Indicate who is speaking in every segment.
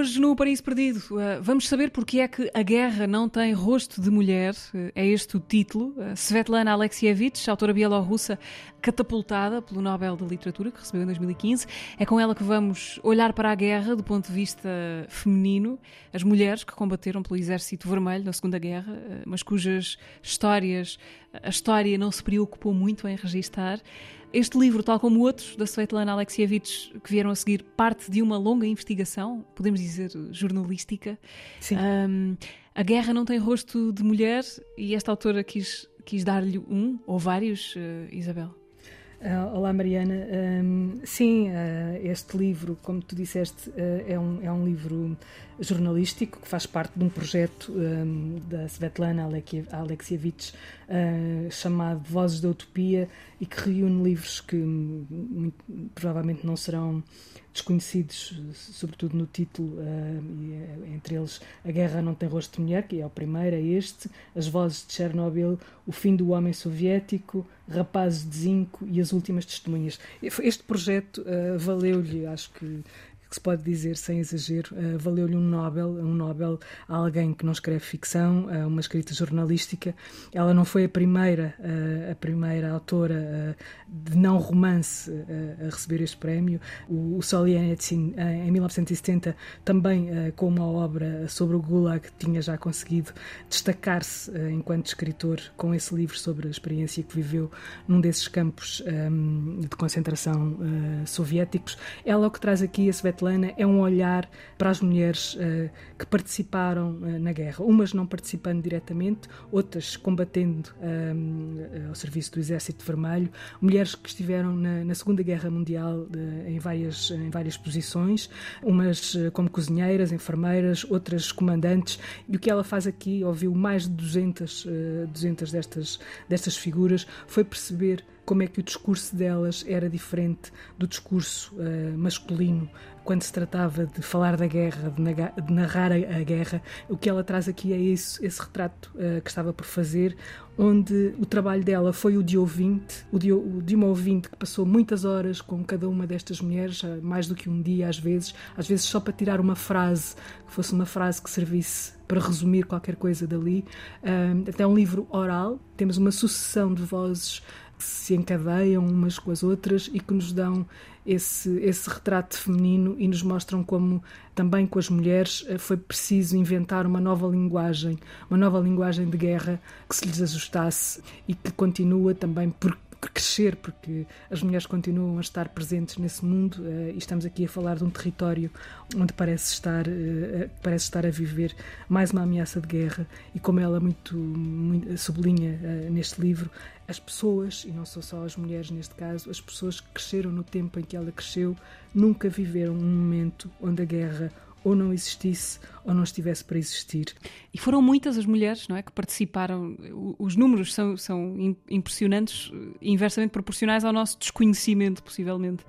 Speaker 1: Hoje no Paraíso Perdido uh, vamos saber porque é que a guerra não tem rosto de mulher. Uh, é este o título. Uh, Svetlana Alexievich, autora bielorrussa, catapultada pelo Nobel de Literatura, que recebeu em 2015. É com ela que vamos olhar para a guerra do ponto de vista feminino. As mulheres que combateram pelo Exército Vermelho na Segunda Guerra, mas cujas histórias a história não se preocupou muito em registar. Este livro, tal como outros da Svetlana Alexievich, que vieram a seguir, parte de uma longa investigação, podemos dizer jornalística.
Speaker 2: Sim.
Speaker 1: Um, a guerra não tem rosto de mulher e esta autora quis, quis dar-lhe um ou vários, uh, Isabel.
Speaker 2: Uh, olá, Mariana. Um, sim, uh, este livro, como tu disseste, uh, é, um, é um livro jornalístico que faz parte de um projeto um, da Svetlana Alexievich chamado Vozes da Utopia e que reúne livros que muito, provavelmente não serão desconhecidos, sobretudo no título, uh, entre eles A Guerra Não Tem Rosto de Mulher, que é o primeiro, é este, As Vozes de Chernobyl, O Fim do Homem Soviético, Rapazes de Zinco e As Últimas Testemunhas. Este projeto uh, valeu-lhe, acho que que se pode dizer sem exagero, uh, valeu-lhe um Nobel, um Nobel a alguém que não escreve ficção, uh, uma escrita jornalística. Ela não foi a primeira, uh, a primeira autora de não romance a receber este prémio. O, o Solzhenitsyn, em 1970, também com uma obra sobre o Gulag, tinha já conseguido destacar-se enquanto escritor com esse livro sobre a experiência que viveu num desses campos um, de concentração soviéticos. Ela o que traz aqui a Svetlana É um olhar para as mulheres uh, que participaram uh, na guerra, umas não participando diretamente, outras combatendo uh, ao serviço do Exército Vermelho, mulheres que estiveram na, na Segunda Guerra Mundial em, várias, em várias posições, umas como cozinheiras, enfermeiras, outras comandantes, e o que ela faz aqui, ouviu mais de 200, 200 destas, destas figuras, foi perceber como é que o discurso delas era diferente do discurso uh, masculino quando se tratava de falar da guerra, de, narrar a, guerra. O que ela traz aqui é isso, esse retrato uh, que estava por fazer, onde o trabalho dela foi o de ouvinte, o de, o de uma ouvinte que passou muitas horas com cada uma destas mulheres, mais do que um dia às vezes, às vezes só para tirar uma frase, que fosse uma frase que servisse para resumir qualquer coisa dali. Uh, até um livro oral, temos uma sucessão de vozes que se encadeiam umas com as outras e que nos dão esse, esse retrato feminino e nos mostram como também com as mulheres eh, foi preciso inventar uma nova linguagem, uma nova linguagem de guerra que se lhes ajustasse e que continua também por crescer, porque as mulheres continuam a estar presentes nesse mundo uh, e estamos aqui a falar de um território onde parece estar, uh, parece estar a viver mais uma ameaça de guerra. E como ela muito, muito sublinha neste livro, as pessoas, e não são só as mulheres neste caso, as pessoas que cresceram no tempo em que ela cresceu, nunca viveram um momento onde a guerra ou não existisse ou não estivesse para existir.
Speaker 1: E foram muitas as mulheres não é, que participaram. Os números são, são impressionantes, inversamente proporcionais ao nosso desconhecimento, possivelmente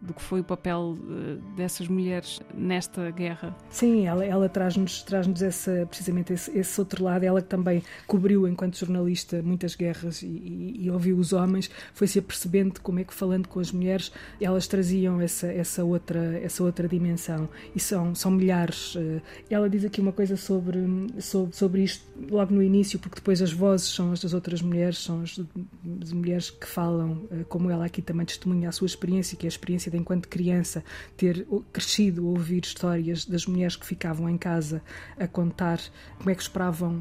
Speaker 1: do que foi o papel uh, dessas mulheres nesta guerra.
Speaker 2: Sim, ela, ela traz-nos traz essa, precisamente esse, esse, outro lado. Ela que também cobriu, enquanto jornalista, muitas guerras e, e, e, ouviu os homens, foi-se apercebendo como é que, falando com as mulheres, elas traziam essa, essa, outra, essa outra dimensão. E são, são milhares. Uh, ela diz aqui uma coisa sobre, sobre, sobre isto logo no início, porque depois as vozes são as das outras mulheres, são as, as mulheres que falam, uh, como ela aqui também testemunha a sua experiência, que é a experiência de enquanto criança ter crescido a ouvir histórias das mulheres que ficavam em casa a contar como é que esperavam,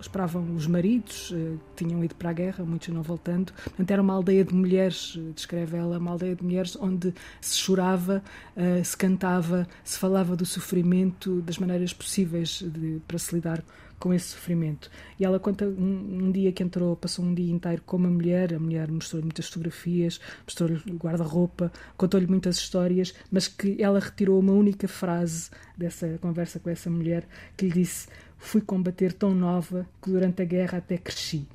Speaker 2: esperavam os maridos eh, que tinham ido para a guerra, muitos não voltando. Portanto, era uma aldeia de mulheres, eh, descreve ela, uma aldeia de mulheres onde se chorava, eh, se cantava, se falava do sofrimento das maneiras possíveis de, para se lidar com esse sofrimento. E ela conta um, um, dia que entrou, passou um dia inteiro com uma mulher, a mulher mostrou-lhe muitas fotografias, mostrou-lhe guarda-roupa, contou-lhe muitas histórias, mas que ela retirou uma única frase dessa conversa com essa mulher que lhe disse: Fui combater tão nova que durante a guerra até cresci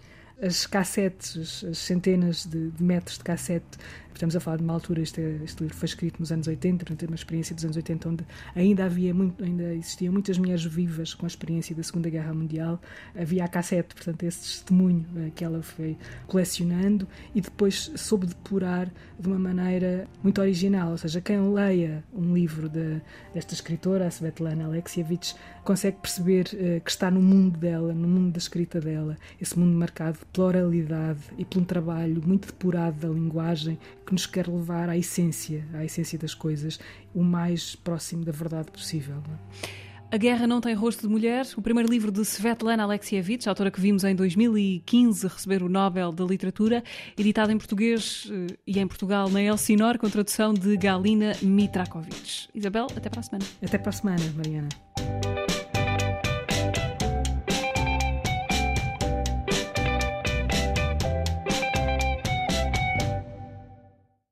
Speaker 2: as cassetes, as centenas de, de, metros de cassete Estamos a falar de uma altura, este, este livro foi escrito nos anos 80, portanto, é uma experiência dos anos 80 onde ainda havia muito, ainda existiam muitas mulheres vivas com a experiência da Segunda Guerra Mundial. Havia a cassete, portanto, esse testemunho eh, que ela foi colecionando e depois soube depurar de uma maneira muito original. Ou seja, quem leia um livro de, desta escritora, a Svetlana Alexievich, consegue perceber uh, que está no mundo dela, no mundo da escrita dela, esse mundo marcado pela oralidade e por um trabalho muito depurado da linguagem que nos quer levar à essência, à essência das coisas, o mais próximo da verdade possível. É?
Speaker 1: A Guerra Não Tem Rosto de Mulher, o primeiro livro de Svetlana Alexievich, autora que vimos em 2015 receber o Nobel da Literatura, editado em português eh, e em Portugal na Elsinor, com tradução de Galina Mitrakovic. Isabel, até para a semana.
Speaker 2: Até para a semana, Mariana.